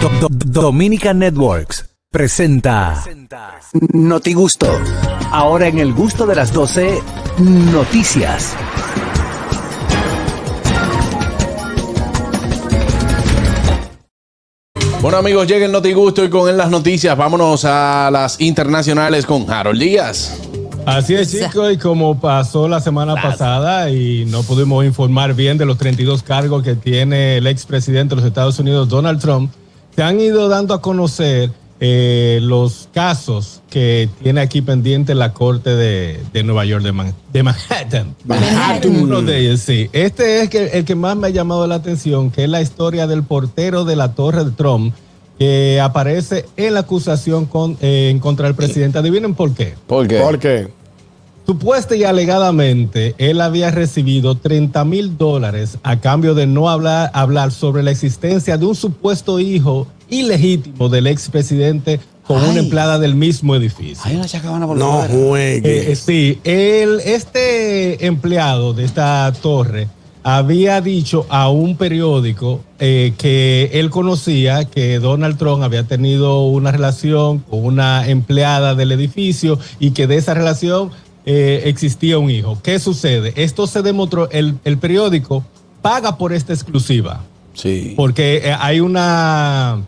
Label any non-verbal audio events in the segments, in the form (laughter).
Do- Do- Dominican Networks presenta Noti Gusto. Ahora en el gusto de las 12, noticias. Bueno amigos, lleguen Noti Gusto y con él las noticias. Vámonos a las internacionales con Harold Díaz. Así es, chicos, y como pasó la semana pasada y no pudimos informar bien de los 32 cargos que tiene el expresidente de los Estados Unidos, Donald Trump, se han ido dando a conocer eh, los casos que tiene aquí pendiente la Corte de, de Nueva York, de, Man- de Manhattan. Manhattan. Uno de ellos, sí. Este es que, el que más me ha llamado la atención, que es la historia del portero de la Torre de Trump, que aparece en la acusación con, eh, en contra del presidente. Adivinen por qué. ¿Por qué? ¿Por qué? Supuesta y alegadamente, él había recibido 30 mil dólares a cambio de no hablar, hablar sobre la existencia de un supuesto hijo ilegítimo del expresidente con una empleada del mismo edificio. Hay una chacabana por No juegue. Eh, sí, él, este empleado de esta torre había dicho a un periódico eh, que él conocía que Donald Trump había tenido una relación con una empleada del edificio y que de esa relación eh, existía un hijo. ¿Qué sucede? Esto se demostró, el, el periódico paga por esta exclusiva. Sí. Porque eh, hay una,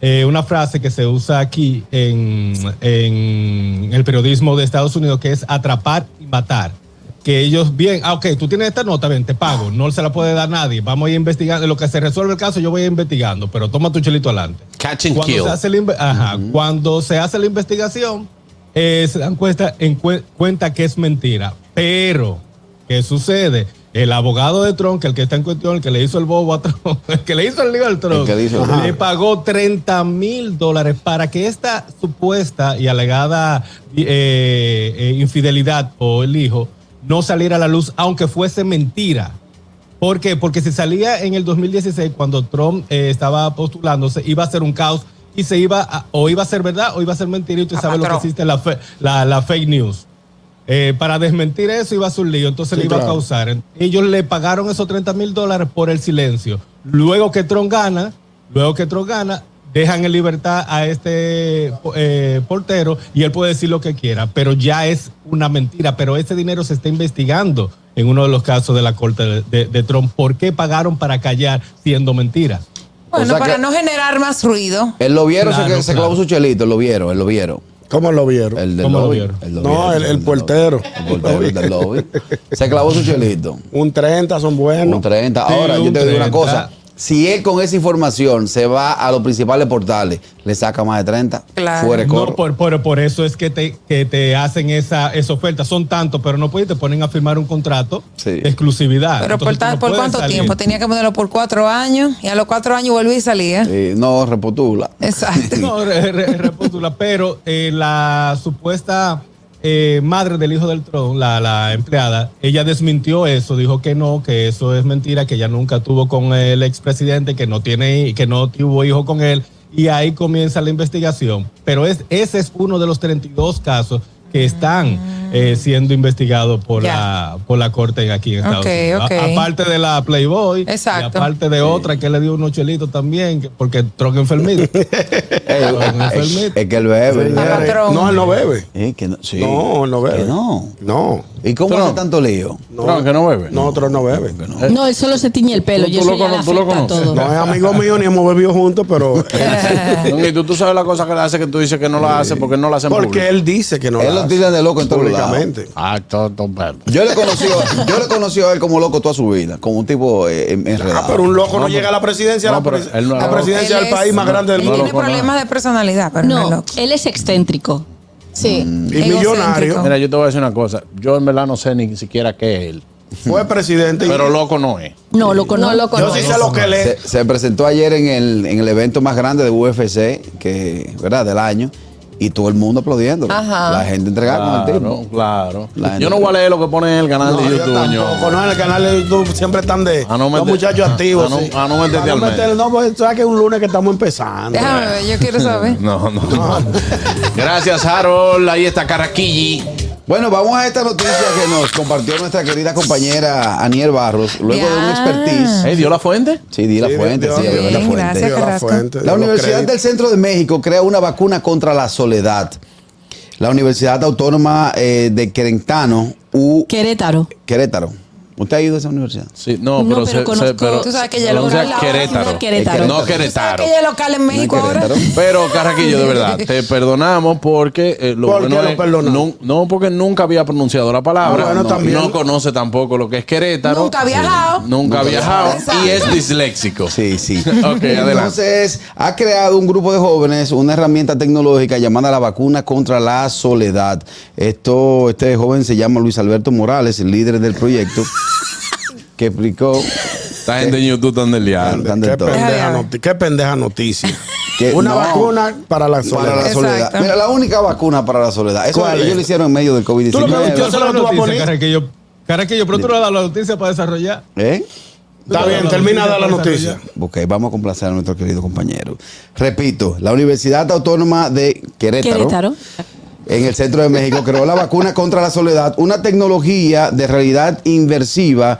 eh, una frase que se usa aquí en, en el periodismo de Estados Unidos que es atrapar y matar. Que ellos, bien, ah, ok, tú tienes esta nota, ven, te pago, no se la puede dar nadie, vamos a ir investigando, lo que se resuelve el caso yo voy a ir investigando, pero toma tu chelito adelante. Catch and Cuando kill. se, hace la, ajá, cuando se hace la investigación, eh, se dan cuenta, en cue- cuenta que es mentira. Pero, ¿qué sucede? El abogado de Trump, que el que está en cuestión, el que le hizo el bobo a Trump, (laughs) el que le hizo el lío al Trump, El hizo le pagó 30 mil dólares para que esta supuesta y alegada eh, eh, infidelidad o el hijo no saliera a la luz, aunque fuese mentira. ¿Por qué? Porque si salía en el 2016, cuando Trump eh, estaba postulándose, iba a ser un caos y se iba a- o iba a ser verdad o iba a ser mentira y usted sabe lo que existe la, fe- la, la fake news. Eh, para desmentir eso iba a ser un lío, entonces Sí, le iba claro. a causar. Ellos le pagaron esos 30 mil dólares por el silencio. Luego que Trump gana, luego que Trump gana, dejan en libertad a este eh, portero y él puede decir lo que quiera, pero ya es una mentira. Pero ese dinero se está investigando en uno de los casos de la corte de, de- de Trump. ¿Por qué pagaron para callar siendo mentira? Bueno, O sea para no generar más ruido. Él lo vieron, Claro, se, se claro. clavó su chelito, lo vieron, él lo vieron. ¿Cómo lo vieron? El del ¿Cómo lo lobby. vieron? Él lo No, el- el del portero. lobby. El portero el del lobby. (laughs) Se clavó su chelito. Un 30 son buenos. Un 30. Sí, Ahora, yo un te digo una 30. cosa. Si él con esa información se va a los principales portales, le saca más de 30. Claro. Fuera de No, por, por, por eso es que te, que te hacen esa, esa oferta. Son tantos, pero no puedes, te ponen a firmar un contrato Sí. de exclusividad. Pero por, Entonces, no ¿por cuánto salir. tiempo? Tenía que ponerlo por cuatro años y a los cuatro años volví y salía. Sí, no, repotula. Exacto. (laughs) No, re- re- repótula, pero eh, la supuesta eh, madre del hijo del Trump, la, la empleada, ella desmintió eso, dijo que no, que eso es mentira, que ella nunca tuvo con el expresidente, que no tiene, que no tuvo hijo con él, y ahí comienza la investigación. Pero es, ese es uno de los 32 casos que están eh, siendo investigados por la, por la corte aquí en Estados Ok, Unidos. Aparte de la Playboy, Exacto. y aparte de otra que le dio unos chelitos también, que- porque Trump enfermito. (laughs) Es, enfermito. es que él bebe. No, él no bebe. Eh, que no, sí. No, él no bebe. Que no. No. ¿Y cómo hace tanto lío? No, que no bebe. Nosotros no bebe. No. No, él solo se tiñe el pelo. Tú- y tú eso lo ya tú conoces. todo. No es amigo mío ni hemos bebido juntos, pero. (laughs) Y tú, tú sabes la cosa que le hace que tú dices que no la hace porque no la hace porque público. él dice que no Él la lo de loco en todos lados. Públicamente. Ah, todo, todo perro. Yo le conocí, yo le conocí a él como loco toda su vida, como un tipo eh, enredado. Ah, pero un loco no, No, llega a la presidencia, no, la, él no presidencia Él del país más grande del Él mundo. tiene lo conozco. problemas de personalidad, pero no, es loco. él es excéntrico. Sí. Y egocéntrico. millonario. Mira, yo te voy a decir una cosa. Yo en verdad no sé ni siquiera qué es él. Fue presidente. y- Pero loco no es. No, loco, no. loco yo no. sí sé lo que él se, es. se presentó ayer en el, en el evento más grande de UFC, que, ¿verdad? Del año, y todo el mundo aplaudiendo. Ajá. La gente entregada con el tipo. claro. Yo no voy a leer lo que pone en el canal No, de yo YouTube, tampoco, ño. no, en el canal de YouTube siempre están de A no los muchachos a- activos. a no- sí. a no meterte al medio. meter- No, pues sabes que es un lunes que estamos empezando. Déjame ver, yo quiero saber. (laughs) No, no. Gracias, Harold. Ahí está Caraquilli. Bueno, vamos a esta noticia que nos compartió nuestra querida compañera Aniel Barros, luego de un expertise. ¿Eh, ¿Dio la fuente? Sí, di la Sí, fuente, dio- sí, dio- dio la fuente. gracias, Dio la fuente, Universidad del Centro de México crea una vacuna contra la soledad. La Universidad Autónoma eh, de Querétaro, U, Querétaro. Querétaro. ¿Usted ha ido a esa universidad? Sí, no, No, pero, pero se, conozco- se- pero Tú sabes que ella la local- Universidad la Querétaro. Querétaro. No ¿Sabes Querétaro. que local en México No ahora? Pero Carraquillo, de verdad, te (laughs) perdonamos porque eh, lo ¿Por bueno qué lo es- perdonamos? no, no, porque nunca había pronunciado la palabra, Ah, bueno, no, también. no conoce tampoco lo que es Querétaro, Nunca ha viajado. nunca ha viajado y es disléxico. Sí, sí. (laughs) Ok, adelante. Entonces, ha creado un grupo de jóvenes una herramienta tecnológica llamada la vacuna contra la soledad. Esto, este joven se llama Luis Alberto Morales, el líder del proyecto, que explicó Esta gente en YouTube están del Qué todo. pendeja, noti- qué pendeja noticia. Que Una no. vacuna para la para soledad. la soledad. Mira, la única vacuna para la soledad. Eso ¿Cuál ellos es? lo hicieron en medio del Tú lo que- yo COVID-19. se lo- tú vas a poner. Carraquillo, Carraquillo, pero tú no das la noticia para desarrollar. ¿Eh? Está bien, termina de dar la noticia. Ok, vamos a complacer a nuestro querido compañero. Repito, la Universidad Autónoma de Querétaro, Querétaro. en el centro de México, creó la vacuna contra la soledad, una tecnología de realidad inversiva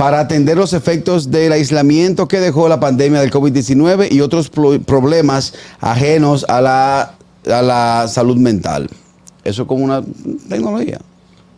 para atender los efectos del aislamiento que dejó la pandemia del COVID-19 y otros pro- problemas ajenos a la, a la salud mental. Eso es como una tecnología.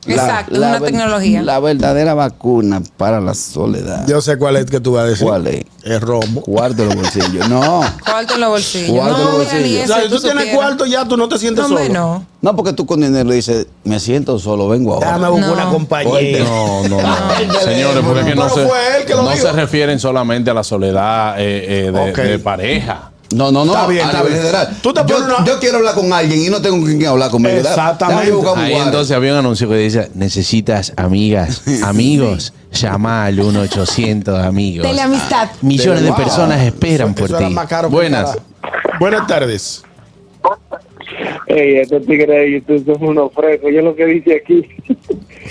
Exacto, una ver- tecnología. La verdadera vacuna para la soledad. Yo sé cuál es que tú vas a decir. ¿Cuál es? Es robo. Cuarto en los bolsillos. No. Cuarto en los bolsillos. Cuarto en los bolsillos. O sea, si tú tienes supieras. cuarto ya, tú no te sientes No, solo. no. No, porque tú con dinero dices, me siento solo, vengo ahora. Déjame buscar No. una compañía. No, no, no. (laughs) Señores, porque es que no, se, fue él que lo no dijo. se refieren solamente a la soledad eh, eh, de pareja. No, no, no. Está bien, a está nivel bien. general. Tú te yo, una- yo quiero hablar con alguien y no tengo con quién hablar conmigo. Exactamente. Ahí entonces había un anuncio que dice, necesitas amigas, (laughs) amigos, llama al 1-800 amigos. Teleamistad. Millones de Wow. personas esperan Eso- por eso ti. más caro Buenas. Buenas tardes. Ey, estos tigres de YouTube son unos frescos. Yo lo que dice aquí. (laughs)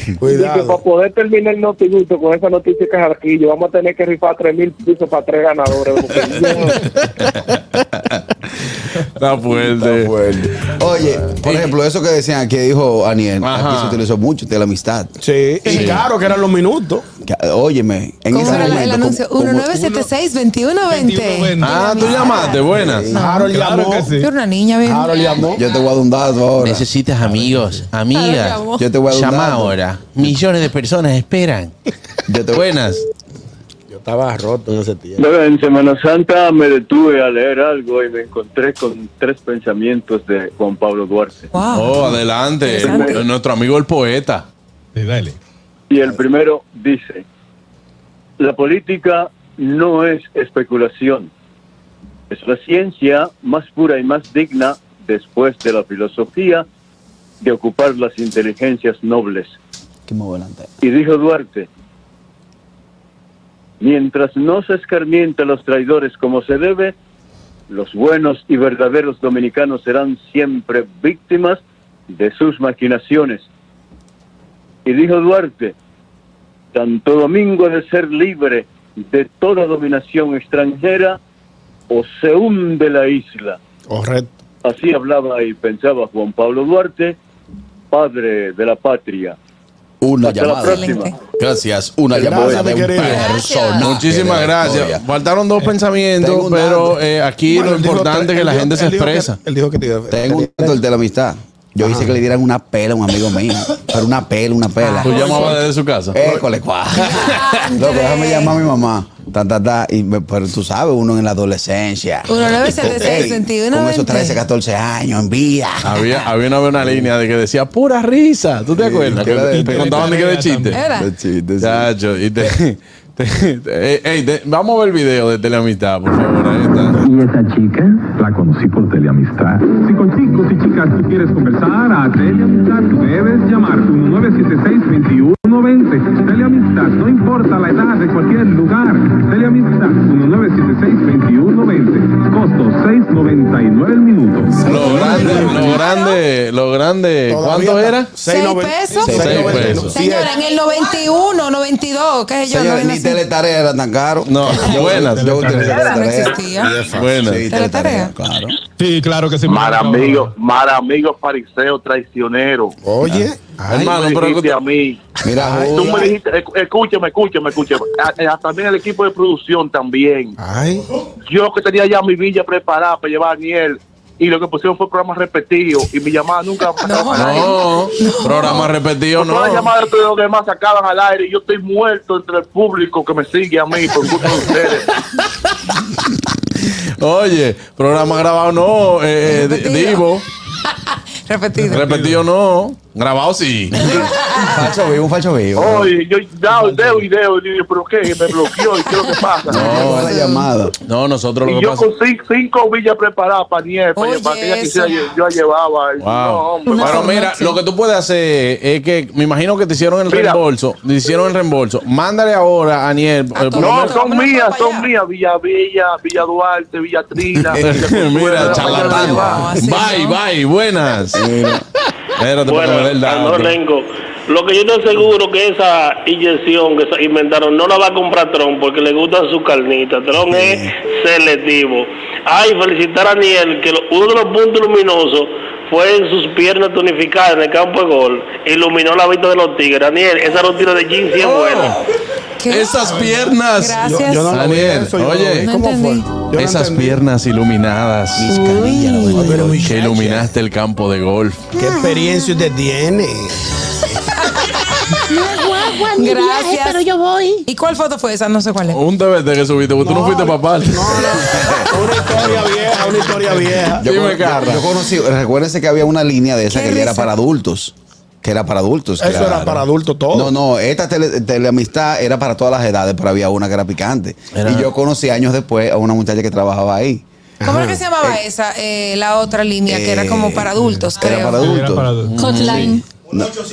(laughs) Dice, para Cuidado. poder terminar el notigusto con esa noticia que es Jarquillo, vamos a tener que rifar tres mil pisos para tres ganadores. yo- (laughs) Está fuerte. Está fuerte. Oye, por ejemplo, eso que decían, que dijo Aniel, Ajá. aquí se utilizó mucho, de la amistad. Sí, y claro que eran los minutos. Que, óyeme, en ¿Cómo ese era el- momento. el anuncio? como- como- 2120. 1976-2120. Ah, tú llamaste, buenas. Harold Claro llamó. sí. Yo era una niña bien. Harold llamó. Yo te voy a dar un dato ahora. Necesitas amigos, amigas. Yo te voy a dar un Llama ahora. Millones de personas esperan. Yo te Buenas. Yo estaba roto en ese tiempo. En Semana Santa me detuve a leer algo y me encontré con tres pensamientos de Juan Pablo Duarte. Wow. Oh, adelante. Nuestro amigo el poeta. Sí, dale. Y el primero dice, la política no es especulación, es la ciencia más pura y más digna después de la filosofía de ocupar las inteligencias nobles. Adelante. Y dijo Duarte, mientras no se escarmiente a los traidores como se debe, los buenos y verdaderos dominicanos serán siempre víctimas de sus maquinaciones. Y dijo Duarte, Santo Domingo de ser libre de toda dominación extranjera o se hunde la isla. Correcto. Así hablaba y pensaba Juan Pablo Duarte, padre de la patria. Una Hasta la llamada. próxima. Gracias. Una Gracias, llamada de un personaje Muchísimas gracias. Faltaron dos pensamientos, tengo un pero eh, aquí Bueno, lo importante es que la gente se expresa. Él dijo que te iba a- Tengo un dato el de la amistad. Yo hice que le dieran una pela a un amigo mío. Pero una pela, una pela. Tú llamabas desde su casa. École, cuá. (laughs) Loco, déjame llamar a mi mamá. Ta, ta, ta. Y me- pero tú sabes, uno en la adolescencia. 1976, Ey, 21, Con esos 13, 20. 14 años, en vida. Había, había una, una línea de que decía pura risa. ¿Tú te acuerdas? que de- te contaban de que de chiste. Era. De chiste, sí. Chacho, y te, te- te- ey, ey, te- vamos a ver el video de Teleamistad, por favor. Ahí está. ¿Y esa chica? La conocí por teleamistad. Si con chicos y chicas tú quieres conversar a teleamistad, tú debes llamar 1976-2120. Teleamistad, no importa la edad de cualquier lugar. Teleamistad, 1976-2120. Costo 6.99 el minuto. Lo grande, lo grande, lo grande. ¿Cuánto era? ¿Seis noven- pesos? seis Seis noventa- pesos. siete. Señora, en el 91, 92, qué sé yo, viene ni así. teletarea era tan caro. No, buenas. Yo utilicé Era, no teletarea. existía. Buenas. Sí, Teletarea. teletarea, claro. Sí, claro que sí. Mal amigo, mal amigo fariseo traicionero. Oye, Ay, hermano, tú me pero dijiste que- a mí. Mira, Ay, tú me dijiste, esc- escúchame, escúchame, escúchame. Eh, También el equipo de producción también. ay. Yo que tenía ya mi villa preparada para llevar a Daniel y lo que pusieron fue programa repetido y mi llamada nunca al aire. No, programa repetido no. Todas las llamadas de los demás sacaban al aire y yo estoy muerto entre el público que me sigue a mí por culpa de ustedes. Oye, programa grabado no, eh, eh, Repetido. Divo. (laughs) Repetido. Repetido no. Grabado sí. (laughs) falso vivo, un falso vivo. Oye, yo da video, video, y digo, pero qué, me bloqueó y qué es lo que pasa. No, la llamada. No, nosotros lo Y que yo pasa. con cinco, cinco villas preparadas para Niel, para, Oye, para que ella quisiera, yo, yo la llevaba. Y No, Wow. hombre, Pero mira, lo que tú puedes hacer es que me imagino que te hicieron el Mira. reembolso. Te hicieron el reembolso. Mándale ahora a Aniel. eh, No, menos- son mías, son mías. Villa Villa, Villa Duarte, Villa Trina. Villa (laughs) Mira, charlatán. Bye, no. bye, buenas. Espérate, el Bueno, no tengo. Lo que yo estoy seguro que esa inyección que se inventaron no la va a comprar Trump porque le gustan sus carnitas. Trump es selectivo. Ay, felicitar a Aniel que lo- uno de los puntos luminosos fue en sus piernas tonificadas en el campo de gol. Iluminó la vista de los tigres. Aniel, esa rutina de jean sí es buena. ¿Qué? Esas piernas. Gracias. Yo no Daniel, eso, yo oye. No ¿Cómo fue? entendí. Yo no Esas entendí. piernas iluminadas. Pero, Que muchacha, iluminaste el campo de golf. ¿Qué experiencia usted tiene? (laughs) Gracias. pero yo voy. ¿Y cuál foto fue esa? No sé cuál es. Un TBT que subiste, porque tú no fuiste papá. Una historia vieja, una historia vieja. Yo, Dime, Carla. yo conocí, recuérdense que había una línea de esa Qué que ya era risa. para adultos. Que era para adultos. Eso era para adultos todo. No, no, esta tele, teleamistad era para todas las edades, pero había una que era picante. Era- Y yo conocí años después a una muchacha que trabajaba ahí. ¿Cómo era que se llamaba esa? Eh, la otra línea que era como para adultos, Era creo. para adultos. para adultos.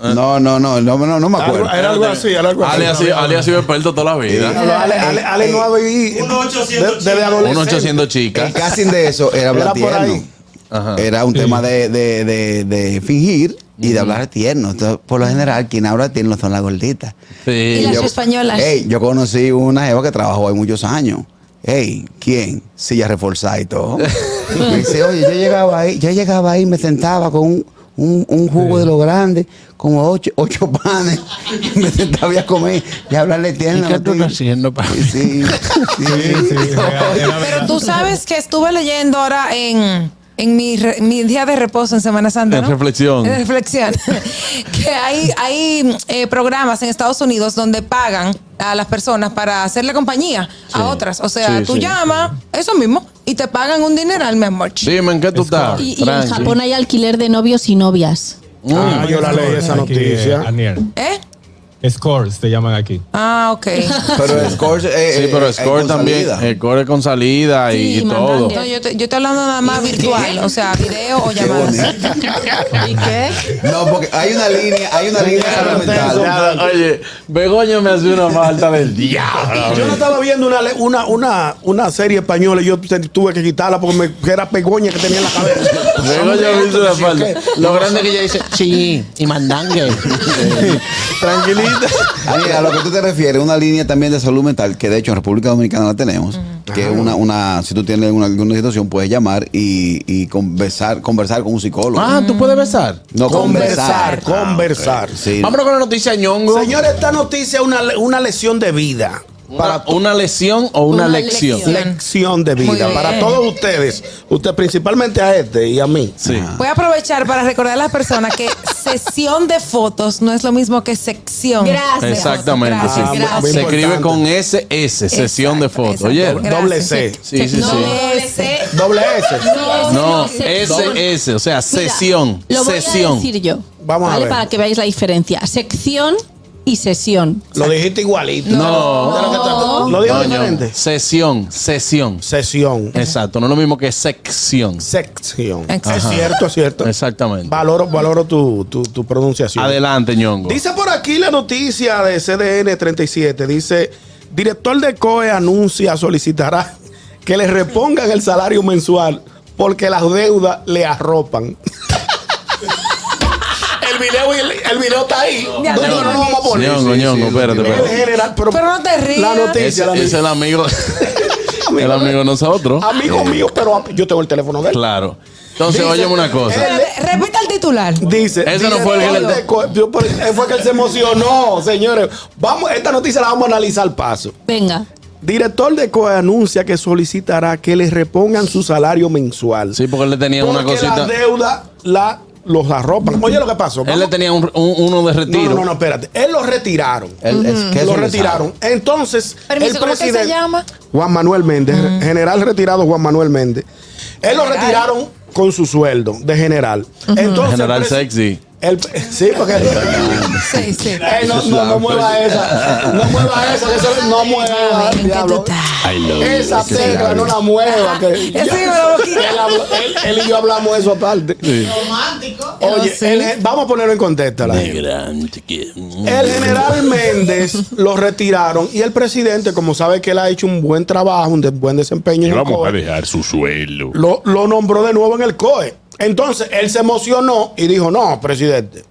Hotline. No, no, no, no, no, no, no me acuerdo. Era algo así, era algo así. Ale ha sido- Ale ha sido experto toda la vida. Ale, Ale, Ale no ha vivido. de- Desde Un adolescente. 800 chicas. El casting de eso era hablar Era tierno. Ajá. Era un tema de, de, de, de fingir y de hablar tierno. Entonces, por lo general, quien habla tierno son las gorditas. Y las yo- españolas. Ey, yo conocí una jeva que trabajó ahí muchos años. Ey, ¿quién? Silla reforzada y todo. (laughs) Me dice, oye, yo llegaba ahí, yo llegaba ahí, me sentaba con un, un, un jugo de lo grande, como ocho, ocho panes, y (laughs) me sentaba a comer y a hablarle tierno. ¿Y qué tú tío. estás haciendo, pa? Sí, sí, Sí, sí, era- era- Pero tú sabes que estuve leyendo ahora en, en mi, re- mi día de reposo en Semana Santa. En ¿no? reflexión. En reflexión. (laughs) que hay, hay eh, programas en Estados Unidos donde pagan a las personas para hacerle compañía a otras. O sea, Sí, tú sí. llamas, eso mismo, y te pagan un dineral, mi amor. Dime, ¿en qué tú estás? Y, y en? Japón hay alquiler de novios y novias. Ah, yo la leí esa Aquí, noticia. eh, Aniel. ¿Eh? Scores te llaman aquí. Ah, ok. (laughs) Pero Score, eh, Sí, pero eh, Score con también. salida. Score con salida y, Sí, y todo. No, yo, te- yo estoy hablando nada más virtual, o sea, video o bonito. (laughs) ¿Y qué? No, porque hay una línea, hay una línea fundamental. Oye, Begoña me hace una falta del (laughs) diablo. Yo no estaba viendo una, le- una, una, una serie española y yo tuve que quitarla porque me, era pegoña que tenía en la cabeza. Begoña me hizo una falta. Lo grande que ella dice, sí, y mandangue. Tranquilita. A lo que tú te refieres, una línea también de salud mental, que de hecho en República Dominicana la tenemos, que es una, una, si tú tienes una, alguna situación, puedes llamar y, y conversar, conversar con un psicólogo. Ah, ¿tú puedes besar? no Conversar, conversar. Sí. Vámonos con la noticia ñongo. Señor, esta noticia es una, una lesión de vida. Para una lesión o una, Una lección. lección. Lección de vida. Para todos ustedes. Usted principalmente a este y a mí. Sí. Voy a aprovechar para recordar a las personas que (laughs) sesión de fotos no es lo mismo que sección. Gracias. Exactamente. Gracias, sí. Gracias. Se escribe con SS, sesión de fotos. Oye, Doble C. Sí, sí, sí. Doble Doble S. no. SS, o sea, sesión, Lo voy sesión. a decir yo. Vamos a ¿vale? ver. Para que veáis la diferencia. Sección y sesión. Lo dijiste igualito. No. De lo dijo diferente. Sesión, sesión. Sesión. Exacto, no es lo mismo que sección. Sección. Exacto. Es cierto, es cierto. Exactamente. Valoro, valoro tu, tu, tu pronunciación. Adelante, ñongo. Dice por aquí la noticia de CDN 37. Dice, director de COE anuncia, solicitará que le repongan el salario mensual porque las deudas le arropan. (laughs) el, video, el video está ahí. No, no, no, lo vamos a poner. ñongo, ñongo, espérate, espérate. general, pero, Pero no te rías. La noticia, Ese, es el (laughs) amigo. El amigo de nosotros. Amigo mío, pero yo tengo el teléfono de él. Claro. Entonces, Dice- óyeme una cosa. Repita el titular. Dice, Ese no fue el que le- fue que él se emocionó, señores. Vamos, esta noticia la vamos a analizar al paso. Venga. Director de COE anuncia que solicitará que le repongan su salario mensual. Sí, porque él le tenía una porque cosita. la deuda la, los arropan. Oye lo que pasó. Él le tenía un- un- uno de no, retiro. no, no, espérate. Él lo retiraron. Él- es- ¿qué lo le retiraron. Entonces, Permiso, el ¿cómo que se presidente llama? Juan Manuel Méndez, general retirado Juan Manuel Méndez. Él lo retiraron con su sueldo de general. Entonces, General el presi- sexy. el- sí, porque Sí, sí. Ey, no, no, no mueva esa. No mueva esa. que eso no mueva. ¿En qué tú diablo. Esa tecla no la mueva. Que Ya él, él- él y yo hablamos de eso aparte. Oye, sí. el- vamos a ponerlo en contexto. a la gente. El general Méndez lo retiraron y el presidente, como sabe que él ha hecho un buen trabajo, un buen desempeño en el COE, dejar su sueldo. lo, lo nombró de nuevo en el COE. Entonces él se emocionó y dijo: No, presidente,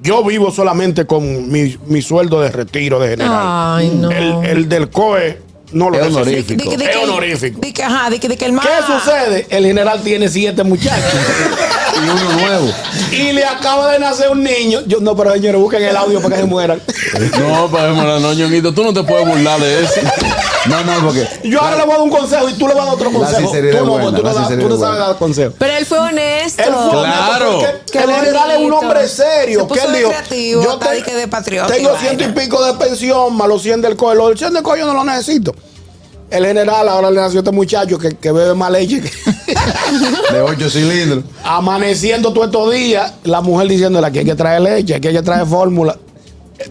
yo vivo solamente con mi, mi sueldo de retiro de general. Ay, no. El, el del COE no lo Es honorífico. Es honorífico. que, ajá, que, el. ¿Qué sucede? El general tiene siete muchachos (laughs) Y uno nuevo. y le acaba de nacer un niño. Yo, no, pero señores, busquen el audio para que se mueran. No, pero no, ñonguito, tú no te puedes burlar de eso. No, no, porque. Yo ahora le voy a dar un consejo y tú le vas a dar otro La consejo. sinceridad Tú no, buena, tú no la das- tú sinceridad no sabes buena. dar consejo. Pero él fue honesto. Él fue Claro. honesto Qué el general es un hombre serio. Se que él dijo, creativo, yo te- que de patriota tengo ciento y pico de pensión, más los 100 del COE. Los del 100 del COE yo no lo necesito. El general ahora le nació a este muchacho que, que bebe más leche. que- De ocho cilindros. amaneciendo todos estos días, la mujer diciéndole que hay que traer leche, aquí hay que traer fórmula.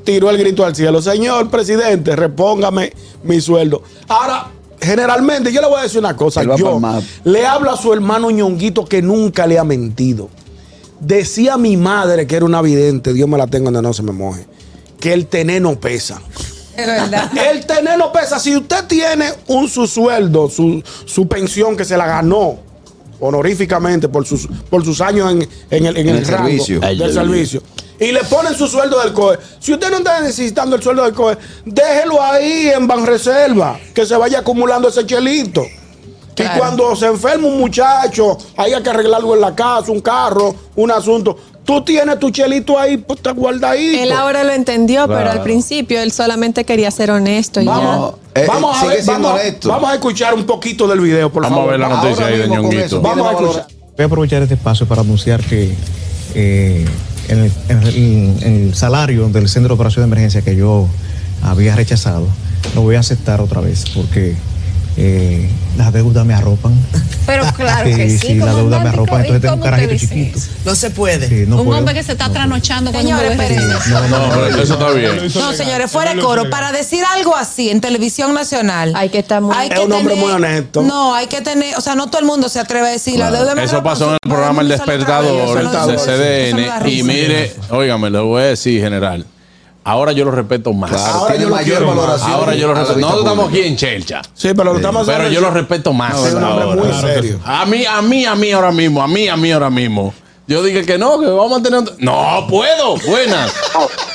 Tiró el grito al cielo. Señor presidente, repóngame mi sueldo. Ahora, generalmente, yo le voy a decir una cosa. Yo le hablo a su hermano ñonguito que nunca le ha mentido. Decía mi madre que era una vidente, Dios me la tenga donde no se me moje, que el tener no pesa. Es verdad. (laughs) El tener no pesa. Si usted tiene un su sueldo, su, su pensión que se la ganó honoríficamente por sus, por sus años en, en el, en En el el rango servicio. Del ay, servicio. Y le ponen su sueldo del COE. Si usted no está necesitando el sueldo del COE, déjelo ahí en Banreserva, que se vaya acumulando ese chelito. Y Claro. cuando se enferma un muchacho, haya que arreglarlo en la casa, un carro, un asunto. Tú tienes tu chelito ahí, pues te guardadito. Él ahora lo entendió, pero al principio él solamente quería ser honesto y ya. Vamos, Eh, vamos a ver, vamos, vamos a escuchar un poquito del video, por Vamos a favor. ver la Ahora noticia ahí de ñonguito. eso. Vamos a escuchar. Voy a aprovechar este espacio para anunciar que eh, en, el, en el- en el salario del Centro de Operación de Emergencia que yo había rechazado, lo voy a aceptar otra vez porque eh, las deudas me arropan. Pero claro que sí. sí, la deuda me romántico, arropa, ¿y entonces tengo un carajito chiquito. No se puede. Sí, no un puedo. hombre que se está trasnochando con un Señores, bebé. espérense. No, no, eso está bien. No, señores, fuera de coro, para decir algo así en televisión nacional. Hay que estar muy- hay Es un hombre tener- muy honesto. No, hay que tener, o sea, no todo el mundo se atreve a decir la deuda me Eso pasó en el programa El Despertador de CDN. Y mire, óigame, le voy a decir, general. Ahora yo lo respeto más. Claro, Ahora tiene yo lo mayor valoración. Ahora yo lo respeto. Nosotros estamos pública. aquí en Chelcha. Sí, pero lo estamos Pero yo lo respeto más. Sí, un hombre ahora. muy serio. A mí, a mí, a mí ahora mismo, a mí, a mí ahora mismo. Yo dije que no, que vamos a tener. No puedo. Buenas. (laughs)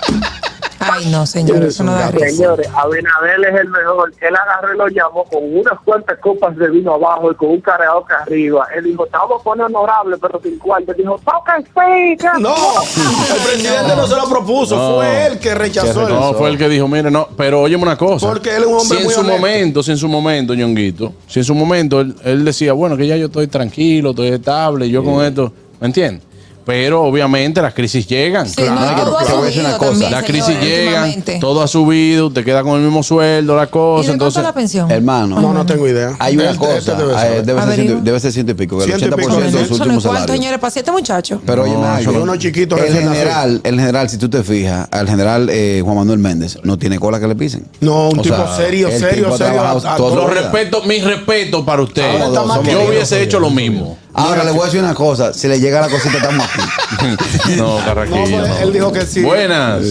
Ay, no, señores, eso no da risa. Señores, Abinadel es el mejor. Él agarró y lo llamó con unas cuantas copas de vino abajo y con un cargador que arriba. Él dijo, a poner honorable, pero sin cuarto. Dijo, toca el speaker. No, el presidente no se lo propuso, No. fue él que rechazó el No, fue el que dijo, mire, no, pero óyeme una cosa. Porque él es un hombre si en muy su honesto. momento, si en su momento, ñonguito, si en su momento él, él decía, bueno, que ya yo estoy tranquilo, estoy estable, yo con esto, ¿me entiendes? Pero obviamente las crisis llegan. Sí, no, Claro, voy a una cosa. también, Las señores, crisis llegan, últimamente. todo ha subido, te queda con el mismo sueldo, la ¿Y cosa. de cuánto entonces, es la pensión? Hermano. No, no tengo idea. Hay una Este- cosa, este debe eh, saber. debe, ser ciento, debe ser ciento y pico, que el Ciento y 80% pico. de Eso sus no es últimos cuánto, señores, para siete muchachos. Pero oye, No, no- Uno chiquito el general, el general, si tú te fijas, al general eh, Juan Manuel Méndez no tiene cola que le pisen. No, un O tipo sea, serio, serio, serio. todo Lo respeto, mi respeto para usted. Yo hubiese hecho lo mismo. Ahora le voy a decir una cosa, si le llega la cosita estamos aquí. (laughs) No, Carraquillo. No, pues, no. él dijo que sí. Buenas.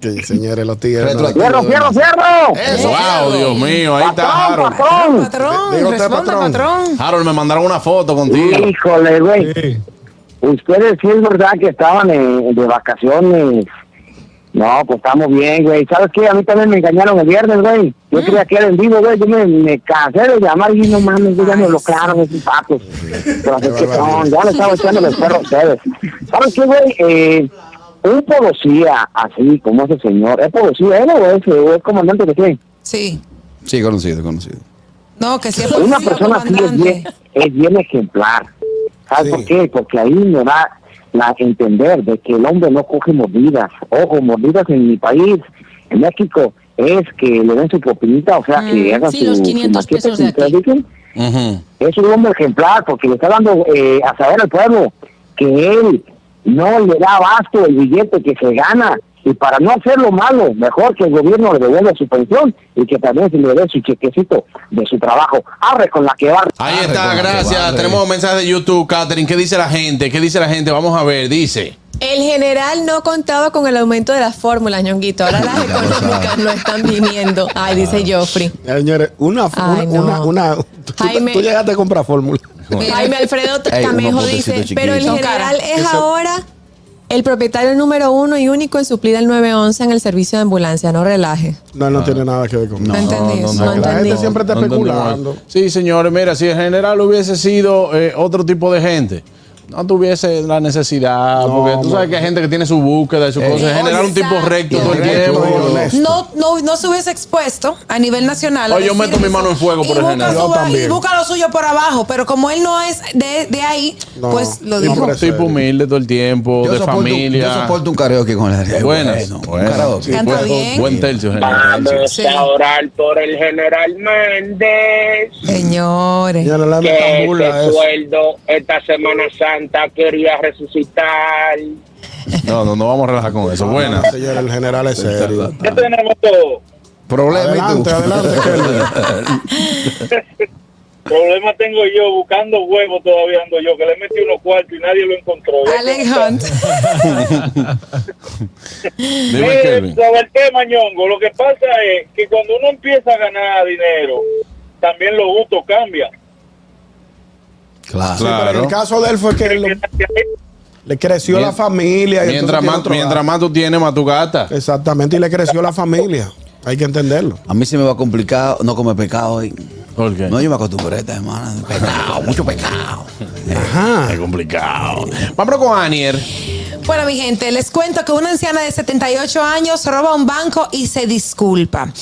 Que, señores, los tigres. no. Retroactivo. ¡Fierro, fierro, fierro! Eso, Wow, Dios mío, ahí está Patrón, Harold. patrón. Patrón, Digo usted, patrón. patrón. Harold, me mandaron una foto contigo. Híjole, güey. Sí. Ustedes sí es verdad que estaban eh, de vacaciones No, pues estamos bien, güey. ¿Sabes qué? A mí también me engañaron el viernes, güey. Yo creía que era en vivo, güey. Yo me, me cansé de llamar y no mames, yo ya me bloquearon esos patos. Pero así que son, ya le estaba echando los perros a ustedes. ¿Sabes qué, güey? Eh, un policía así como ese señor, ¿es policía él o es, es comandante de qué? Sí. Sí, conocido, conocido. No, que sí es Una persona así es bien, es bien ejemplar. ¿Sabes por qué? Porque ahí me da la entender de que el hombre no coge mordidas. Ojo, mordidas en mi país, en México, es que le den su propinita, o sea, que hagan sí, su, los su 500 maqueta, pesos de. Es un hombre ejemplar porque le está dando eh, a saber al pueblo que él no le da abasto el billete que se gana. Y para no hacerlo malo, mejor que el gobierno le devuelva su pensión y que también se le dé su chequecito de su trabajo. Arre con la que va. Ahí está, gracias. Tenemos un mensaje de YouTube, Catherine. ¿Qué dice la gente? ¿Qué dice la gente? Vamos a ver, dice. El general no contaba con el aumento de las fórmulas, ñonguito. Ahora las (laughs) económicas no están viniendo. Ay, dice Joffrey. Señores, una, una, Ay, no. una, una- tú, Jaime. tú llegaste a comprar fórmula. Jaime Alfredo Camejo dice, pero el general es ahora el propietario número uno y único en suplir el 911 en el servicio de ambulancia. No relaje. No, no tiene nada que ver con No entendí eso. No La gente siempre está No especulando. Sí, señores, mira, si el general hubiese sido eh, otro tipo de gente, no tuviese la necesidad, porque tú sabes que hay gente que tiene su búsqueda y su Eh, cosa. El general un tipo recto todo el tiempo. No, no, no se hubiese expuesto a nivel nacional. Oye, yo meto mi mano en fuego por su- Yo también. Y busca lo suyo por abajo, pero como él no es de, de ahí, No, pues lo tipo, dijo. tipo humilde todo el tiempo, Yo de soporto, familia. yo soporto un karaoke con la Buenas, Bueno, buenas. karaoke. Sí, Canta buen- bien. Buen tercio, general. Vamos a orar por el general Méndez. Señores. Que ese sueldo esta Semana Santa quería resucitar. No, no, no vamos a relajar con eso. Buenas. Señor, el general es serio. ¿Qué tenemos todo? Problema Adelante, adelante, (laughs) Problema tengo yo buscando huevos todavía ando yo, que le metí unos cuartos y nadie lo encontró. Alex Hunt. (laughs) Dime, Mire, Kelvin. sobre el tema, ñongo, lo que pasa es que cuando uno empieza a ganar dinero, también los gustos cambian. Claro. Sí, pero en el caso de él fue que lo- le creció la familia. y Mientras más, mientras tú tienes, más tú gastas. Exactamente, y le creció la familia. Hay que entenderlo. A mí se me va complicado no comer pescado hoy. ¿Por qué? No, yo me acostumbré a esta semana. Pescado, mucho pescado. Ajá. Es complicado. Vámonos con Anier. Bueno, mi gente, les cuento que una anciana de 78 años roba un banco y se disculpa.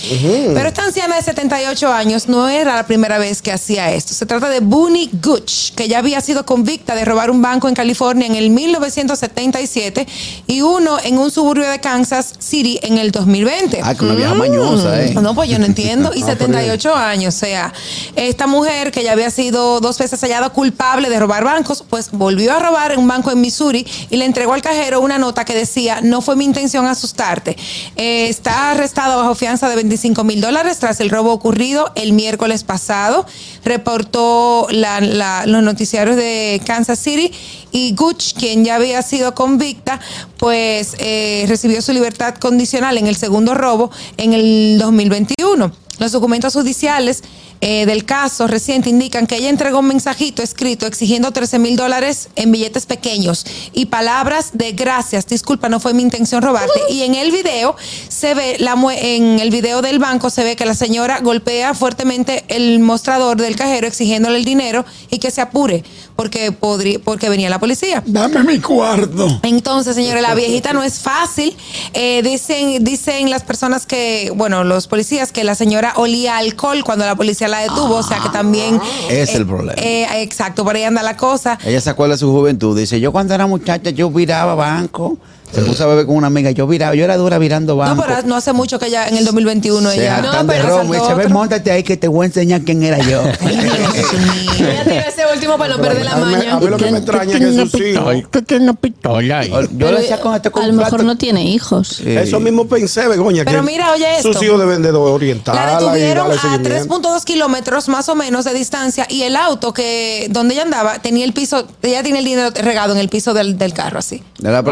Pero esta anciana de 78 años no era la primera vez que hacía esto. Se trata de Booney Gooch, que ya había sido convicta de robar un banco en California en el 1977 y uno en un suburbio de Kansas City en el 2020. Ah, que una vieja mañosa, ¿eh? No, pues yo no entiendo. (laughs) Y Ah, pero 78 años, o sea, esta mujer que ya había sido dos veces hallada culpable de robar bancos, pues volvió a robar en un banco en Missouri y le entregó al cajero una nota que decía, no fue mi intención asustarte. Eh, está arrestado bajo fianza de 25 mil dólares tras el robo ocurrido el miércoles pasado. Reportó la- los noticiarios de Kansas City y Gooch, quien ya había sido convicta, pues eh, recibió su libertad condicional en el segundo robo en el 2021. Los documentos judiciales eh, del caso reciente indican que ella entregó un mensajito escrito exigiendo 13 mil dólares en billetes pequeños y palabras de gracias, disculpa, no fue mi intención robarte. Y en el video se ve, la, en el video del banco se ve que la señora golpea fuertemente el mostrador del cajero exigiéndole el dinero y que se apure porque, podría, porque venía la policía. Dame mi cuarto. Entonces, señores, la viejita no es fácil. Eh, dicen, dicen las personas que, bueno, los policías, que la señora olía alcohol cuando la policía la detuvo, o sea que también... Es eh, el problema. eh, exacto, por ahí anda la cosa. Ella se acuerda de su juventud. Dice, yo cuando era muchacha, yo viraba banco. Se puso a beber con una amiga. Yo viraba, yo era dura virando No, banco. pero no hace mucho que ya en el 2021 se ella... hartan de romo. Y dice, ve, montate ahí que te voy a enseñar quién era yo. Ella tiró ese último para no perder la maña. a mí lo que me extraña es que sus hijos. ¿Qué tiene una pistola ahí? Yo Pero le decía con este a lo mejor no tiene hijos. Eso mismo pensé, Begoña. Pero que mira, oye Sus esto. hijos deben de orientarla La detuvieron a seguimiento. 3.2 kilómetros más o menos de distancia y el auto que donde ella andaba tenía el piso, ella tenía el dinero regado en el piso del, del carro así. No,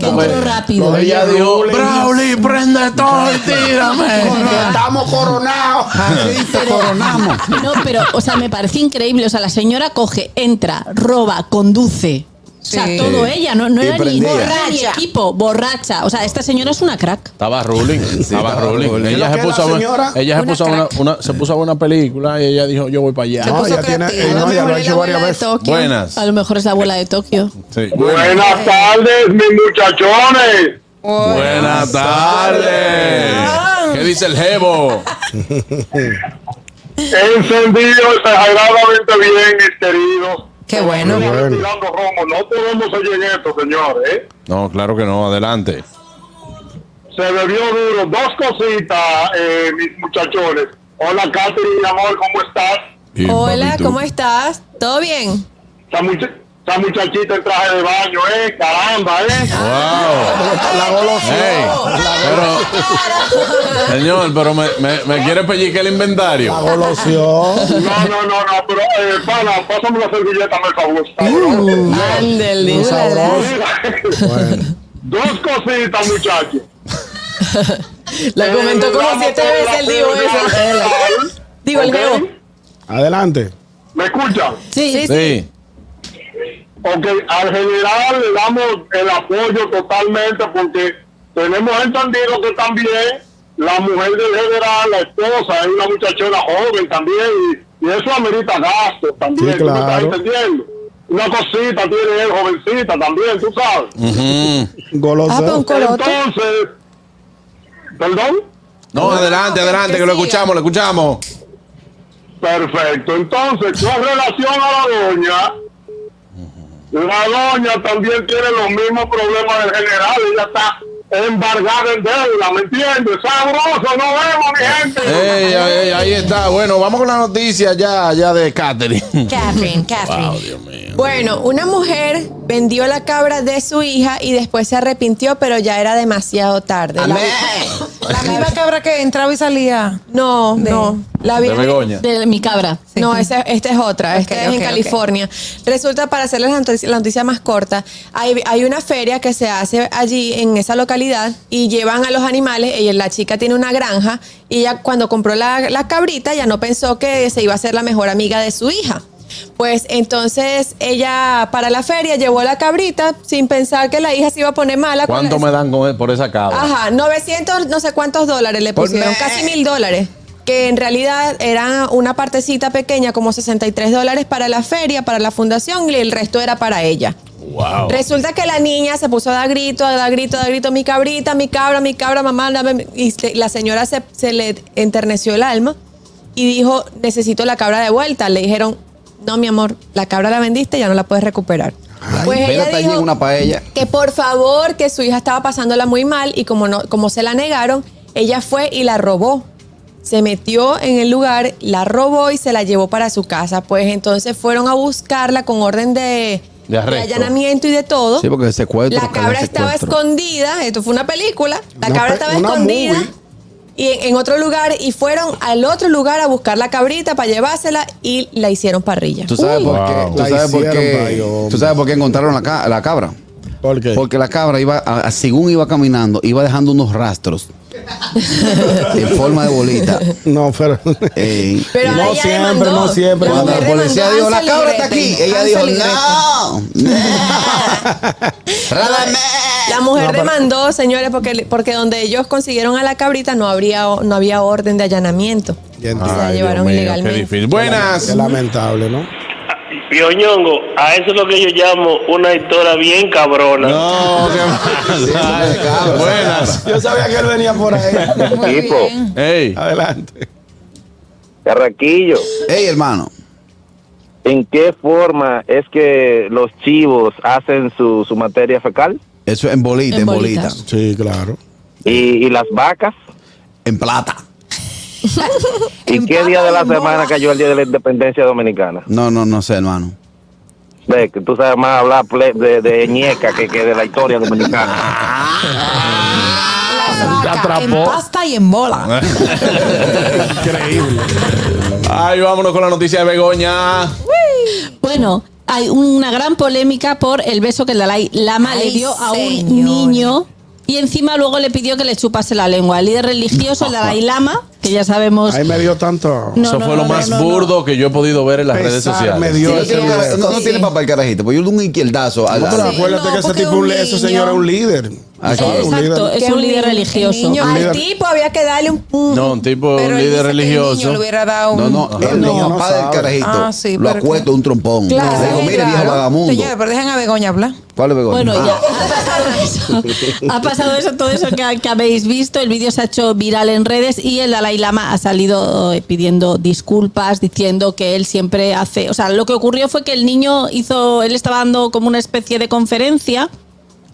porque- rápido. No, ella dijo, Brauli, prende (laughs) todo y tírame. Estamos coronados. Así te coronamos. No, pero, o sea, me parece increíble. O sea, la señora coge, entra, roba, conduce. O sea, Sí. todo ella, no, no era ni, ni equipo, borracha. O sea, esta señora es una crack. Estaba ruling, estaba estaba ruling. ruling. Ella, ¿Qué se puso, que a, la ver- señora? ella se Una puso a una, una- se puso una película y ella dijo, yo voy para allá. No, puso ya tiene, creativa. eh, no, ya lo ha hecho varias veces. Buenas. A lo mejor es la abuela de Tokio. Sí. Buenas tardes, mis muchachones. Buenas tardes. ¿Qué dice el jevo? Encendido exageradamente bien, mis queridos. Qué bueno. Tirando romo. No podemos seguir en esto, señores. ¿eh? No, claro que no, adelante. Se bebió duro. Dos cositas, eh, mis muchachones. Hola, Catherine, mi amor, ¿cómo estás? Hola, ¿cómo estás? ¿Todo bien? Esa, mucha- esa muchachita en traje de baño, ¿eh? Caramba, ¿eh? Wow. La golosina. Ey, pero, señor, pero me, me, me quiere pellicar el inventario. La golosió. No, no, no, no, pero, eh, pana, pásame la servilleta, me favor. Uh, sabroso. Bueno. Dos cositas, muchachos. (laughs) Lo comentó como siete veces el digo eso. Digo el geo. Adelante. ¿Me escuchan? Sí, Sí. Ok, al general le damos el apoyo totalmente porque tenemos entendido que también la mujer del general, la esposa, es una muchachona joven también y, y eso amerita gastos también, Sí, ¿tú me estás entendiendo? Una cosita tiene él, jovencita también, tú sabes. Goloso. Ah, coroto. Entonces, ¿perdón? No, adelante, adelante, que lo escuchamos, lo escuchamos. Perfecto. Entonces, con relación a la doña, la doña también tiene los mismos problemas del general. Ella está embargada en deuda, ¿me entiendes? Sabroso, no vemos, mi gente. Ey, ey, ahí está. Bueno, vamos con la noticia ya, ya de Catherine. Catherine, (laughs) Catherine. Wow, Dios mío. Bueno, una mujer vendió la cabra de su hija y después se arrepintió, pero ya era demasiado tarde. La- La misma cabra que entraba y salía. no, no. La De Begoña. De mi cabra. No, esa- esta es otra. Esta Ok, es en. California. Resulta, para hacerles la noticia, la noticia más corta, hay, hay una feria que se hace allí en esa localidad y llevan a los animales. Ella, la chica tiene una granja y ella cuando compró la, la cabrita ya no pensó que se iba a ser la mejor amiga de su hija. Pues entonces ella para la feria llevó la cabrita sin pensar que la hija se iba a poner mala. ¿Cuánto la- me dan con- por esa cabra? Ajá, 900, no sé cuántos dólares le pusieron, casi mil dólares. Que en realidad era una partecita pequeña, como 63 dólares para la feria, para la fundación, y el resto era para ella. Wow. Resulta que la niña se puso a dar grito, a dar grito, a dar grito, mi cabrita, mi cabra, mi cabra, mamá, dame. Y se- la señora se, se le enterneció el alma y dijo, necesito la cabra de vuelta. Le dijeron, no, mi amor, la cabra la vendiste, ya no la puedes recuperar. pues ella dijo, en una paella. que por favor, que su hija estaba pasándola muy mal y como, no, como se la negaron, ella fue y la robó. Se metió en el lugar, la robó y se la llevó para su casa. Pues entonces fueron a buscarla con orden de, De allanamiento y de todo. Sí, porque secuestro. La cabra estaba escondida, esto fue una película, la Una cabra estaba escondida movie. Y en, en otro lugar y fueron al otro lugar a buscar la cabrita para llevársela y la hicieron parrilla. ¿Tú sabes, por, Wow. qué, tú, sabes por qué, tú sabes por qué encontraron la, la cabra? ¿Por qué? Porque la cabra iba, a- a- según iba caminando, iba dejando unos rastros (laughs) en forma de bolita. No, pero. No siempre, demandó. no siempre. La Cuando la policía dijo, la cabra está Gretel". aquí, ella dijo, no. (laughs) La mujer No, pero- demandó, señores, porque, porque donde ellos consiguieron a la cabrita no habría no había orden de allanamiento. Ya Y se la llevaron Dios mío, ilegalmente. Qué difícil. Buenas. Qué lamentable, ¿no? Pioñongo, a eso es lo que yo llamo una historia bien cabrona. No, qué pasa. Buenas. Yo sabía que él venía por ahí. (laughs) Muy Tipo. bien. Ey. Adelante. Carraquillo, Ey, hermano. ¿en qué forma es que los chivos hacen su, su materia fecal? Eso en bolita, en, En bolita. bolitas. Sí, claro. ¿Y, y las vacas? En plata. (laughs) ¿Y qué día de la semana cayó el día de la independencia dominicana? No, no, no sé, hermano. Ve, que tú sabes más hablar de, de ñeca que, que de la historia dominicana. (laughs) Vacas en atrapó. pasta y en bola. Increíble. Ay, vámonos con la noticia de Begoña. Bueno, hay una gran polémica por el beso que Dalai Lama Ay, le dio a un señor. niño y encima luego le pidió que le chupase la lengua. El líder religioso, el Dalai Lama, que ya sabemos. Ahí me dio tanto. No, Eso no, fue lo no, más no, no. burdo que yo he podido ver en las redes sociales. me dio No ese no- no tiene papá el carajito, pues yo le doy un izquierdazo. a No, la- pero Sí, acuérdate no, que ese porque tipo, un ese señor es un líder. Ah. Un Exacto, líder. es Que un un líder niño- religioso. el niño- Al líder. tipo había que darle un... un- No, un tipo, Pero un líder dice que el religioso. niño le hubiera dado un... No, no, el no, papá no del carajito Ah, sí, lo pero acuesta un trompón. Claro, Le digo, mira, viejo vagamundo. Señores, pero dejen a Begoña hablar. ¿Cuál es Begoña? Bueno, Ah. ya (laughs) ha pasado eso. Ha pasado eso, todo eso que, que habéis visto. El vídeo se ha hecho viral en redes y el Dalai Lama ha salido eh, pidiendo disculpas, diciendo que él siempre hace. O sea, lo que ocurrió fue que el niño hizo. Él estaba dando como una especie de conferencia.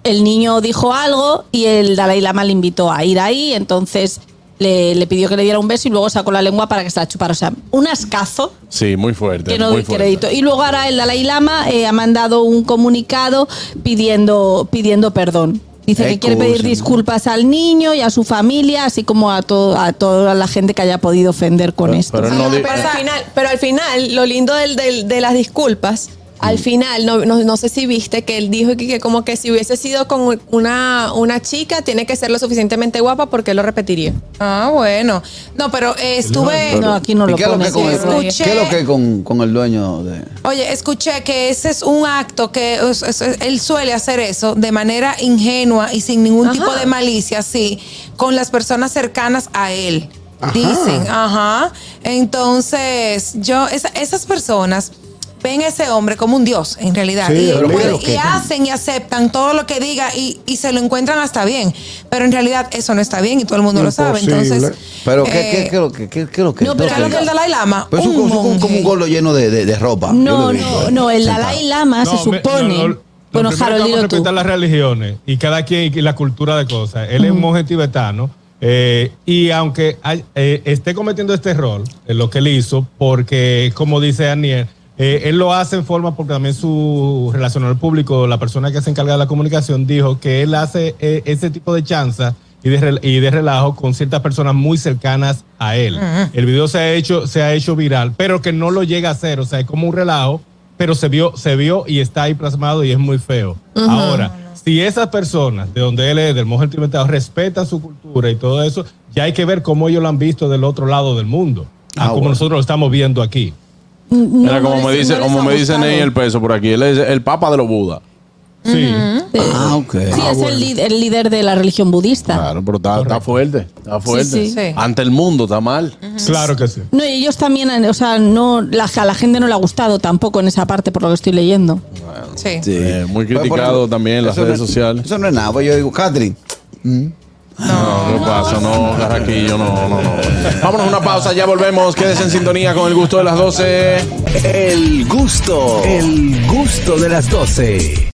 El niño dijo algo y el Dalai Lama le invitó a ir ahí. Entonces le, le pidió que le diera un beso y luego sacó la lengua para que se la chupara. O sea, un ascazo Sí, muy fuerte. que no muy doy fuerte. crédito. Y luego ahora el Dalai Lama eh, ha mandado un comunicado pidiendo, pidiendo perdón. Dice que quiere pedir disculpas al niño y a su familia, así como a, todo, a toda la gente que haya podido ofender con Pero- esto. pero él no Ah, pero, al final, pero al final, lo lindo del- del- de las disculpas, al final, no, no, no sé si viste que él dijo que, que como que si hubiese sido con una, una chica, tiene que ser lo suficientemente guapa porque él lo repetiría. Ah, bueno. No, pero eh, estuve... no, aquí no ¿Y lo qué es lo que el- Escuché- qué es lo que con, con el dueño de.? Oye, escuché que ese es un acto que es- es- él suele hacer eso de manera ingenua y sin ningún Ajá. tipo de malicia, sí, con las personas cercanas a él. Ajá. Dicen, ajá. Entonces, yo, esa- esas personas ven a ese hombre como un dios, en realidad. Sí, y pues, y hacen y aceptan todo lo que diga y, y se lo encuentran hasta bien. Pero en realidad eso no está bien y todo el mundo lo sabe. Imposible. Entonces, Pero, ¿qué, eh, qué, qué, es lo que- qué, qué es lo que? No, qué pero es ¿qué lo es que- del Dalai Lama? Pero es un- Un como, como un golo lleno de, de, de ropa. No, no, no, el sentado. Dalai Lama se No, me- supone. no, no, bueno, Harold, que vamos a dilo tú. respetar las religiones y cada quien y la cultura de cosas. Él es un monje tibetano eh, y aunque hay- eh, esté cometiendo este error, en lo que él hizo, porque como dice Daniel, eh, él lo hace en forma porque también su relacionador público, la persona que se encarga de la comunicación, dijo que él hace eh, ese tipo de chanza y de, rel- y de relajo con ciertas personas muy cercanas a él. El video se ha hecho, se ha hecho viral, pero que no lo llega a hacer, o sea, es como un relajo, pero se vio, se vio y está ahí plasmado y es muy feo. Ahora, si esas personas de donde él es, del monje tibetano, respetan su cultura y todo eso, ya hay que ver cómo ellos lo han visto del otro lado del mundo, a Ah, como bueno. nosotros lo estamos viendo aquí. No, como me dice, como me dice gustado. Ney el peso por aquí. Él es el papa de los budas. Sí. Ah, ok. Sí, es el, líder- el líder de la religión budista. Claro, pero está, está fuerte. Está fuerte. sí. Sí. Ante el mundo está mal. Claro que sí. No, y ellos también, han- o sea, no, la, a la gente no le ha gustado tampoco en esa parte por lo que estoy leyendo. sí. Sí. Eh, muy Pues, criticado ejemplo, también en las no redes es- sociales. Eso no es nada. Pues yo digo, Catherine. No, ¿qué pasa? No, Carraquillo, no, no, no. Vámonos a una pausa, ya volvemos. Quédese en sintonía con el gusto de las 12. El gusto, el gusto de las 12.